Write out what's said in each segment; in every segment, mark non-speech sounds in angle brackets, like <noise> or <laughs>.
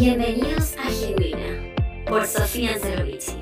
Bienvenidos a Genuina por Sofía Angelovici.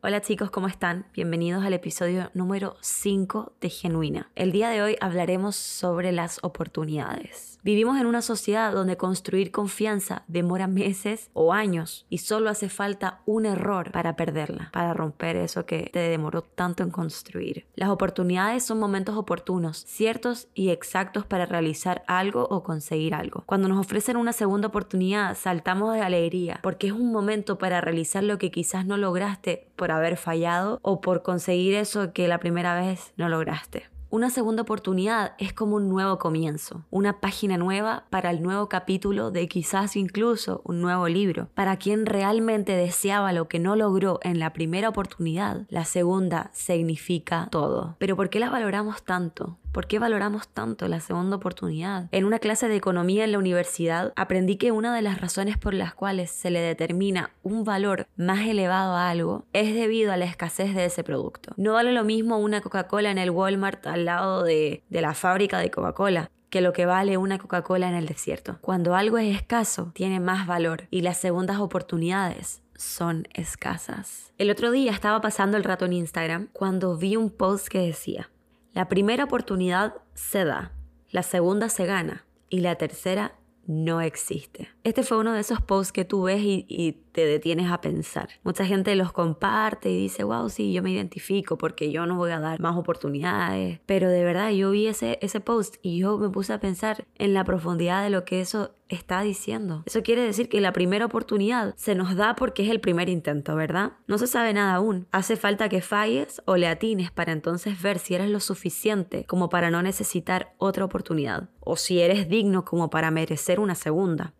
Hola chicos, ¿cómo están? Bienvenidos al episodio número 5 de Genuina. El día de hoy hablaremos sobre las oportunidades. Vivimos en una sociedad donde construir confianza demora meses o años y solo hace falta un error para perderla, para romper eso que te demoró tanto en construir. Las oportunidades son momentos oportunos, ciertos y exactos para realizar algo o conseguir algo. Cuando nos ofrecen una segunda oportunidad, saltamos de alegría porque es un momento para realizar lo que quizás no lograste por haber fallado o por conseguir eso que la primera vez no lograste. Una segunda oportunidad es como un nuevo comienzo, una página nueva para el nuevo capítulo de quizás incluso un nuevo libro. Para quien realmente deseaba lo que no logró en la primera oportunidad, la segunda significa todo. Pero ¿por qué la valoramos tanto? ¿Por qué valoramos tanto la segunda oportunidad? En una clase de economía en la universidad aprendí que una de las razones por las cuales se le determina un valor más elevado a algo es debido a la escasez de ese producto. No vale lo mismo una Coca-Cola en el Walmart al lado de, de la fábrica de Coca-Cola que lo que vale una Coca-Cola en el desierto. Cuando algo es escaso, tiene más valor y las segundas oportunidades son escasas. El otro día estaba pasando el rato en Instagram cuando vi un post que decía, la primera oportunidad se da, la segunda se gana y la tercera no existe. Este fue uno de esos posts que tú ves y, te detienes a pensar. Mucha gente los comparte y dice, wow, sí, yo me identifico porque yo no voy a dar más oportunidades. Pero de verdad, yo vi ese, ese post y yo me puse a pensar en la profundidad de lo que eso está diciendo. Eso quiere decir que la primera oportunidad se nos da porque es el primer intento, ¿verdad? No se sabe nada aún. Hace falta que falles o le atines para entonces ver si eres lo suficiente como para no necesitar otra oportunidad o si eres digno como para merecer una segunda.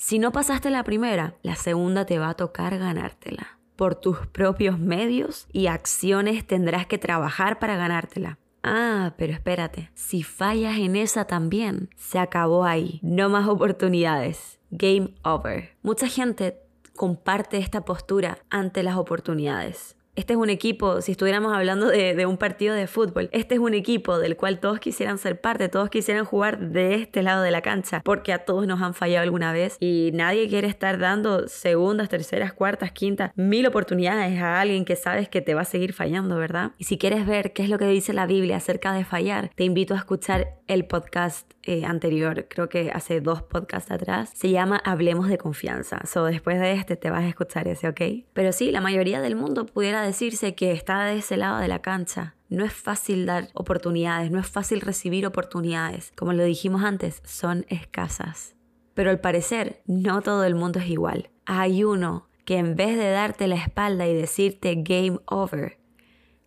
Si no pasaste la primera, la segunda te va a tocar ganártela. Por tus propios medios y acciones tendrás que trabajar para ganártela. Ah, pero espérate, si fallas en esa también, se acabó ahí. No más oportunidades. Game over. Mucha gente comparte esta postura ante las oportunidades. Este es un equipo, si estuviéramos hablando de, un partido de fútbol, este es un equipo del cual todos quisieran ser parte, todos quisieran jugar de este lado de la cancha, porque a todos nos han fallado alguna vez y nadie quiere estar dando segundas, terceras, cuartas, quintas, mil oportunidades a alguien que sabes que te va a seguir fallando, ¿verdad? Y si quieres ver qué es lo que dice la Biblia acerca de fallar, te invito a escuchar el podcast eh, anterior, creo que hace dos podcasts atrás, se llama Hablemos de confianza. So, después de este te vas a escuchar ese, ¿ok? Pero sí, la mayoría del mundo pudiera decirse que está de ese lado de la cancha. No es fácil dar oportunidades, no es fácil recibir oportunidades. Como lo dijimos antes, son escasas. Pero al parecer, no todo el mundo es igual. Hay uno que en vez de darte la espalda y decirte game over,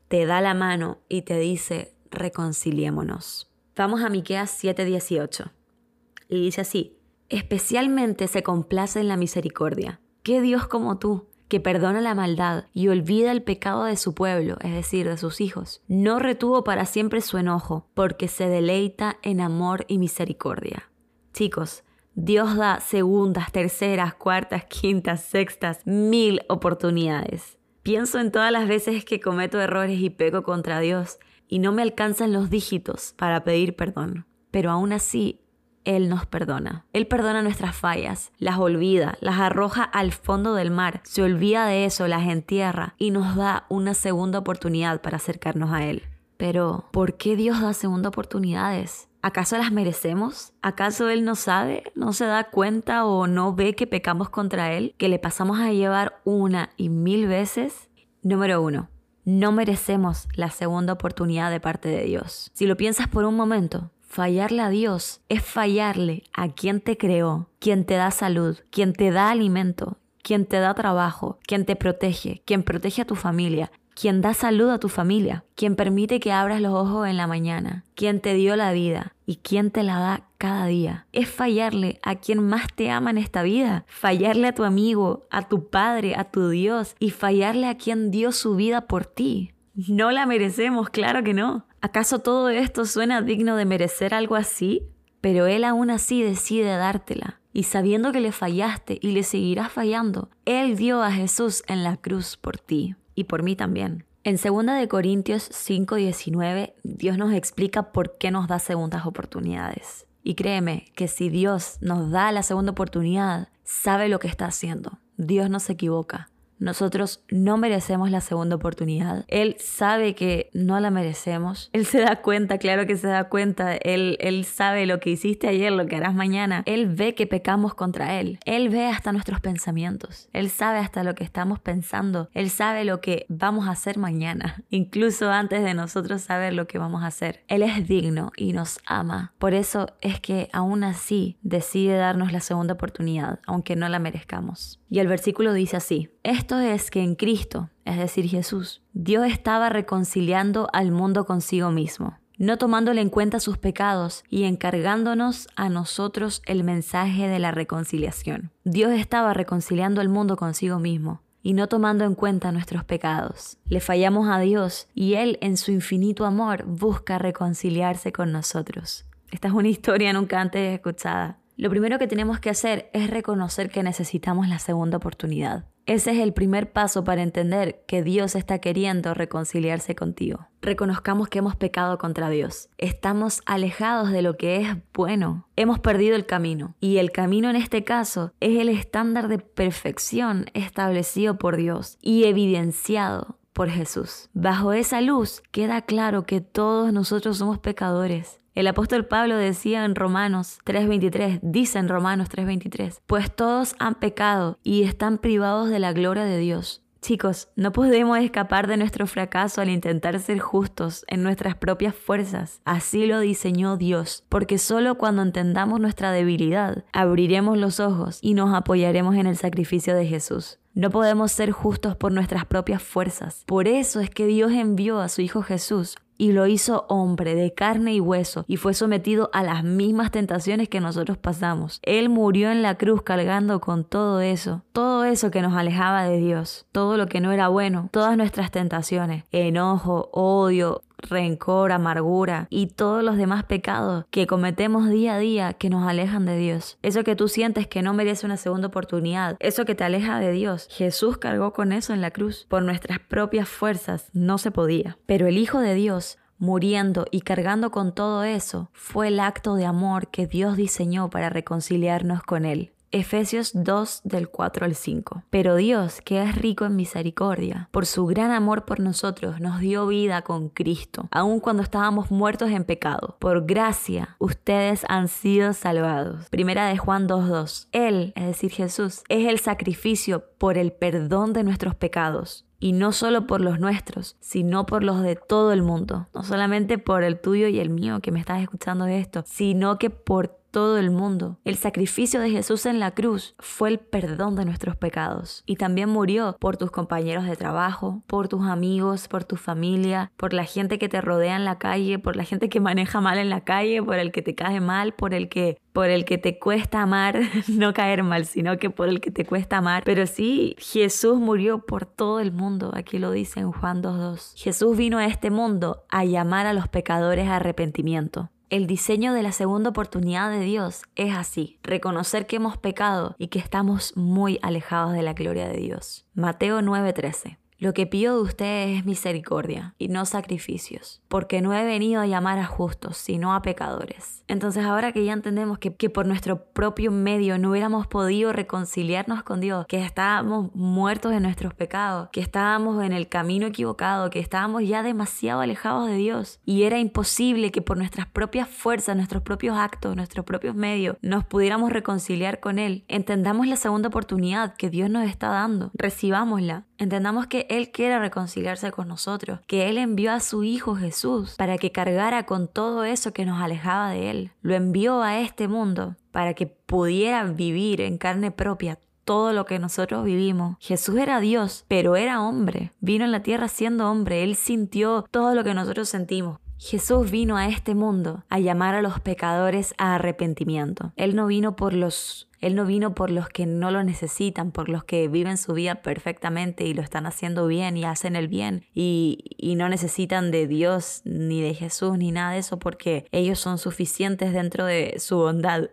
te da la mano y te dice reconciliémonos. Vamos a Miqueas 7:18. Y dice así: Especialmente se complace en la misericordia. ¿Qué Dios como tú? Que perdona la maldad y olvida el pecado de su pueblo, es decir, de sus hijos. No retuvo para siempre su enojo, porque se deleita en amor y misericordia. Chicos, Dios da segundas, terceras, cuartas, quintas, sextas, mil oportunidades. Pienso en todas las veces que cometo errores y peco contra Dios y no me alcanzan los dígitos para pedir perdón. Pero aún así, Él nos perdona. Él perdona nuestras fallas, las olvida, las arroja al fondo del mar, se olvida de eso, las entierra y nos da una segunda oportunidad para acercarnos a Él. Pero, ¿por qué Dios da segunda oportunidades? ¿Acaso las merecemos? ¿Acaso Él no sabe, no se da cuenta o no ve que pecamos contra Él, que le pasamos a llevar una y mil veces? Número uno, no merecemos la segunda oportunidad de parte de Dios. Si lo piensas por un momento, fallarle a Dios es fallarle a quien te creó, quien te da salud, quien te da alimento, quien te da trabajo, quien te protege, quien protege a tu familia, quien da salud a tu familia, quien permite que abras los ojos en la mañana, quien te dio la vida y quien te la da cada día. Es fallarle a quien más te ama en esta vida, fallarle a tu amigo, a tu padre, a tu Dios y fallarle a quien dio su vida por ti. No la merecemos, claro que no. ¿Acaso todo esto suena digno de merecer algo así? Pero Él aún así decide dártela. Y sabiendo que le fallaste y le seguirás fallando, Él dio a Jesús en la cruz por ti y por mí también. En 2 de Corintios 5:19 Dios nos explica por qué nos da segundas oportunidades. Y créeme que si Dios nos da la segunda oportunidad, sabe lo que está haciendo. Dios no se equivoca. Nosotros no merecemos la segunda oportunidad. Él sabe que no la merecemos. Él se da cuenta, claro que se da cuenta. Él, él sabe lo que hiciste ayer, lo que harás mañana. Él ve que pecamos contra Él. Él ve hasta nuestros pensamientos. Él sabe hasta lo que estamos pensando. Él sabe lo que vamos a hacer mañana, <laughs> incluso antes de nosotros saber lo que vamos a hacer. Él es digno y nos ama. Por eso es que aún así decide darnos la segunda oportunidad, aunque no la merezcamos. Y el versículo dice así, esto es que en Cristo, es decir, Jesús, Dios estaba reconciliando al mundo consigo mismo, no tomándole en cuenta sus pecados y encargándonos a nosotros el mensaje de la reconciliación. Dios estaba reconciliando al mundo consigo mismo y no tomando en cuenta nuestros pecados. Le fallamos a Dios y Él en su infinito amor busca reconciliarse con nosotros. Esta es una historia nunca antes escuchada. Lo primero que tenemos que hacer es reconocer que necesitamos la segunda oportunidad. Ese es el primer paso para entender que Dios está queriendo reconciliarse contigo. Reconozcamos que hemos pecado contra Dios. Estamos alejados de lo que es bueno. Hemos perdido el camino. Y el camino en este caso es el estándar de perfección establecido por Dios y evidenciado por Jesús. Bajo esa luz queda claro que todos nosotros somos pecadores el apóstol Pablo decía en Romanos 3:23, dice en Romanos 3:23, pues todos han pecado y están privados de la gloria de Dios. Chicos, no podemos escapar de nuestro fracaso al intentar ser justos en nuestras propias fuerzas. Así lo diseñó Dios, porque solo cuando entendamos nuestra debilidad, abriremos los ojos y nos apoyaremos en el sacrificio de Jesús. No podemos ser justos por nuestras propias fuerzas. Por eso es que Dios envió a su Hijo Jesús y lo hizo hombre de carne y hueso y fue sometido a las mismas tentaciones que nosotros pasamos. Él murió en la cruz cargando con todo eso, todo eso que nos alejaba de Dios, todo lo que no era bueno, todas nuestras tentaciones, enojo, odio, rencor, amargura y todos los demás pecados que cometemos día a día que nos alejan de Dios. Eso que tú sientes que no merece una segunda oportunidad, eso que te aleja de Dios. Jesús cargó con eso en la cruz. Por nuestras propias fuerzas no se podía. Pero el Hijo de Dios muriendo y cargando con todo eso, fue el acto de amor que Dios diseñó para reconciliarnos con Él. Efesios 2 del 4 al 5. Pero Dios, que es rico en misericordia, por su gran amor por nosotros, nos dio vida con Cristo, aun cuando estábamos muertos en pecado. Por gracia, ustedes han sido salvados. Primera de Juan 2.2. Él, es decir, Jesús, es el sacrificio por el perdón de nuestros pecados y no solo por los nuestros, sino por los de todo el mundo. No solamente por el tuyo y el mío que me estás escuchando de esto, sino que por todo el mundo. El sacrificio de Jesús en la cruz fue el perdón de nuestros pecados y también murió por tus compañeros de trabajo, por tus amigos, por tu familia, por la gente que te rodea en la calle, por la gente que maneja mal en la calle, por el que te cae mal, por el que por el que te cuesta amar, <laughs> no caer mal, sino que por el que te cuesta amar. Pero sí, Jesús murió por todo el mundo, aquí lo dice en Juan 2.2. Jesús vino a este mundo a llamar a los pecadores a arrepentimiento. El diseño de la segunda oportunidad de Dios es así, reconocer que hemos pecado y que estamos muy alejados de la gloria de Dios. Mateo 9:13 lo que pido de ustedes es misericordia y no sacrificios, porque no he venido a llamar a justos, sino a pecadores. Entonces ahora que ya entendemos que, por nuestro propio medio no hubiéramos podido reconciliarnos con Dios, que estábamos muertos en nuestros pecados, que estábamos en el camino equivocado, que estábamos ya demasiado alejados de Dios y era imposible que por nuestras propias fuerzas, nuestros propios actos, nuestros propios medios, nos pudiéramos reconciliar con Él, entendamos la segunda oportunidad que Dios nos está dando, recibámosla, entendamos que él quiere reconciliarse con nosotros, que Él envió a su Hijo Jesús para que cargara con todo eso que nos alejaba de Él. Lo envió a este mundo para que pudiera vivir en carne propia todo lo que nosotros vivimos. Jesús era Dios, pero era hombre. Vino en la tierra siendo hombre. Él sintió todo lo que nosotros sentimos. Jesús vino a este mundo a llamar a los pecadores a arrepentimiento. Él no vino por los él no vino por los que no lo necesitan, por los que viven su vida perfectamente y lo están haciendo bien y hacen el bien y, y no necesitan de Dios ni de Jesús ni nada de eso porque ellos son suficientes dentro de su bondad.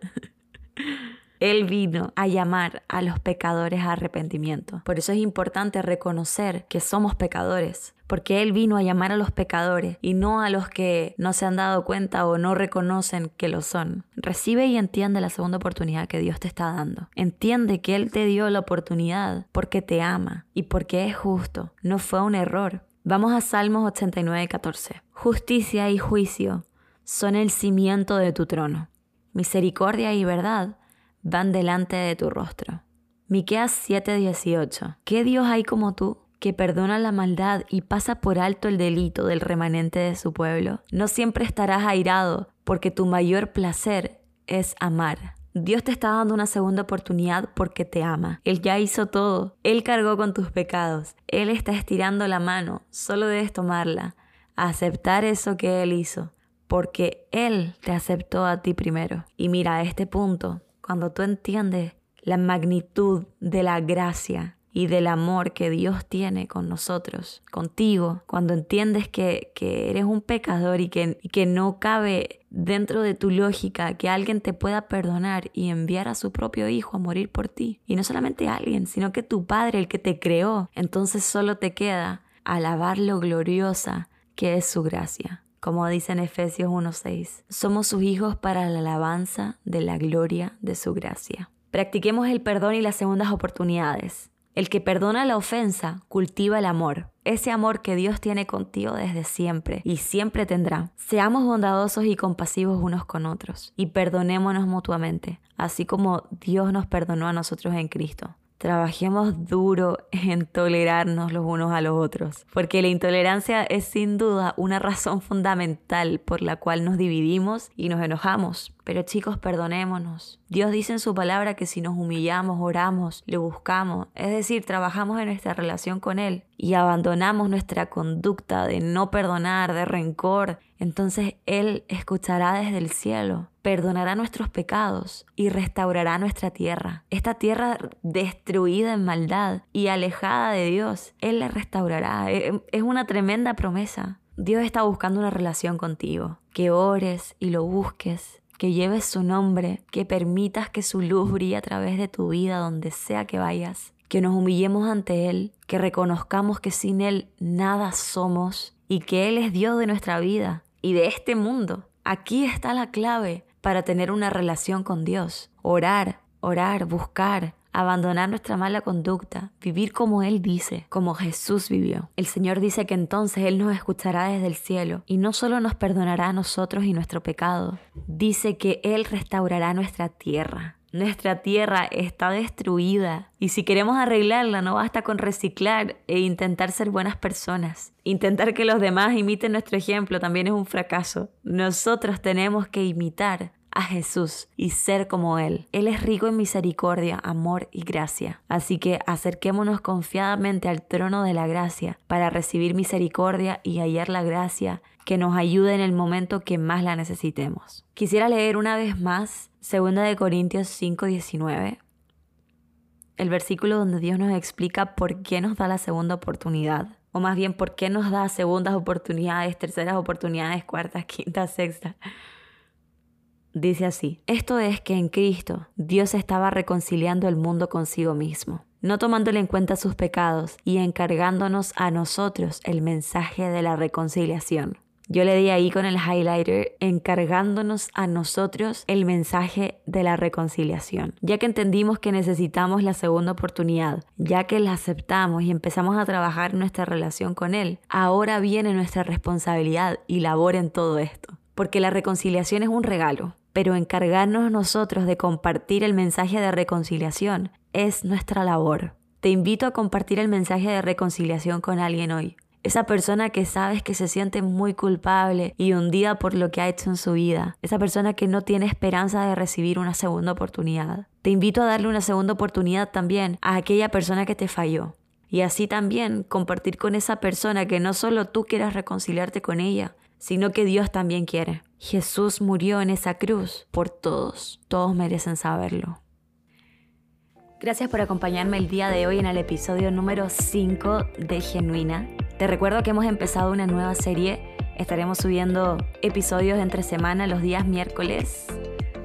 <laughs> Él vino a llamar a los pecadores a arrepentimiento. Por eso es importante reconocer que somos pecadores, porque Él vino a llamar a los pecadores y no a los que no se han dado cuenta o no reconocen que lo son. Recibe y entiende la segunda oportunidad que Dios te está dando. Entiende que Él te dio la oportunidad porque te ama y porque es justo. No fue un error. Vamos a Salmos 89, 14. Justicia y juicio son el cimiento de tu trono. Misericordia y verdad van delante de tu rostro. Miqueas 7:18. ¿Qué Dios hay como tú? que perdona la maldad y pasa por alto el delito del remanente de su pueblo. No siempre estarás airado, porque tu mayor placer es amar. Dios te está dando una segunda oportunidad porque te ama. Él ya hizo todo. Él cargó con tus pecados. Él está estirando la mano. Solo debes tomarla. Aceptar eso que Él hizo. Porque Él te aceptó a ti primero. Y mira, a este punto, cuando tú entiendes la magnitud de la gracia y del amor que Dios tiene con nosotros, contigo, cuando entiendes que, eres un pecador y que, que no cabe dentro de tu lógica que alguien te pueda perdonar y enviar a su propio hijo a morir por ti. Y no solamente alguien, sino que tu Padre, el que te creó. Entonces solo te queda alabar lo gloriosa que es su gracia como dice en Efesios 1.6. Somos sus hijos para la alabanza de la gloria de su gracia. Practiquemos el perdón y las segundas oportunidades. El que perdona la ofensa cultiva el amor, ese amor que Dios tiene contigo desde siempre y siempre tendrá. Seamos bondadosos y compasivos unos con otros y perdonémonos mutuamente, así como Dios nos perdonó a nosotros en Cristo. Trabajemos duro <laughs> en tolerarnos los unos a los otros, porque la intolerancia es sin duda una razón fundamental por la cual nos dividimos y nos enojamos. Pero chicos, perdonémonos. Dios dice en su palabra que si nos humillamos, oramos, le buscamos, es decir, trabajamos en nuestra relación con Él y abandonamos nuestra conducta de no perdonar, de rencor, entonces Él escuchará desde el cielo, perdonará nuestros pecados y restaurará nuestra tierra. Esta tierra destruida en maldad y alejada de Dios, Él la restaurará. E, es una tremenda promesa. Dios está buscando una relación contigo, que ores y lo busques que lleves su nombre, que permitas que su luz brille a través de tu vida donde sea que vayas, que nos humillemos ante Él, que reconozcamos que sin Él nada somos y que Él es Dios de nuestra vida y de este mundo. Aquí está la clave para tener una relación con Dios. Orar, orar, buscar, abandonar nuestra mala conducta, vivir como Él dice, como Jesús vivió. El Señor dice que entonces Él nos escuchará desde el cielo y no solo nos perdonará a nosotros y nuestro pecado, dice que Él restaurará nuestra tierra. Nuestra tierra está destruida y si queremos arreglarla no basta con reciclar e intentar ser buenas personas. Intentar que los demás imiten nuestro ejemplo también es un fracaso. Nosotros tenemos que imitar a Jesús y ser como Él. Él es rico en misericordia, amor y gracia. Así que acerquémonos confiadamente al trono de la gracia para recibir misericordia y hallar la gracia que nos ayude en el momento que más la necesitemos. Quisiera leer una vez más 2 de Corintios 5:19, el versículo donde Dios nos explica por qué nos da la segunda oportunidad, o más bien por qué nos da segundas oportunidades, terceras oportunidades, cuartas, quintas, sextas. Dice así, esto es que en Cristo Dios estaba reconciliando el mundo consigo mismo, no tomándole en cuenta sus pecados y encargándonos a nosotros el mensaje de la reconciliación. Yo le di ahí con el highlighter encargándonos a nosotros el mensaje de la reconciliación, ya que entendimos que necesitamos la segunda oportunidad, ya que la aceptamos y empezamos a trabajar nuestra relación con Él, ahora viene nuestra responsabilidad y labor en todo esto, porque la reconciliación es un regalo, pero encargarnos nosotros de compartir el mensaje de reconciliación es nuestra labor. Te invito a compartir el mensaje de reconciliación con alguien hoy. Esa persona que sabes que se siente muy culpable y hundida por lo que ha hecho en su vida. Esa persona que no tiene esperanza de recibir una segunda oportunidad. Te invito a darle una segunda oportunidad también a aquella persona que te falló. Y así también compartir con esa persona que no solo tú quieras reconciliarte con ella, sino que Dios también quiere. Jesús murió en esa cruz por todos. Todos merecen saberlo. Gracias por acompañarme el día de hoy en el episodio número 5 de Genuina. Te recuerdo que hemos empezado una nueva serie. Estaremos subiendo episodios entre semana los días miércoles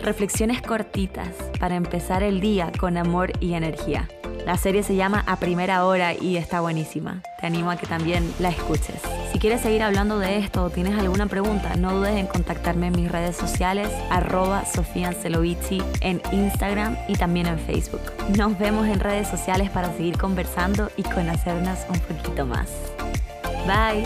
reflexiones cortitas para empezar el día con amor y energía. La serie se llama A Primera Hora y está buenísima. Te animo a que también la escuches. Si quieres seguir hablando de esto o tienes alguna pregunta, no dudes en contactarme en mis redes sociales, arroba Sofía en Instagram y también en Facebook. Nos vemos en redes sociales para seguir conversando y conocernos un poquito más. Bye.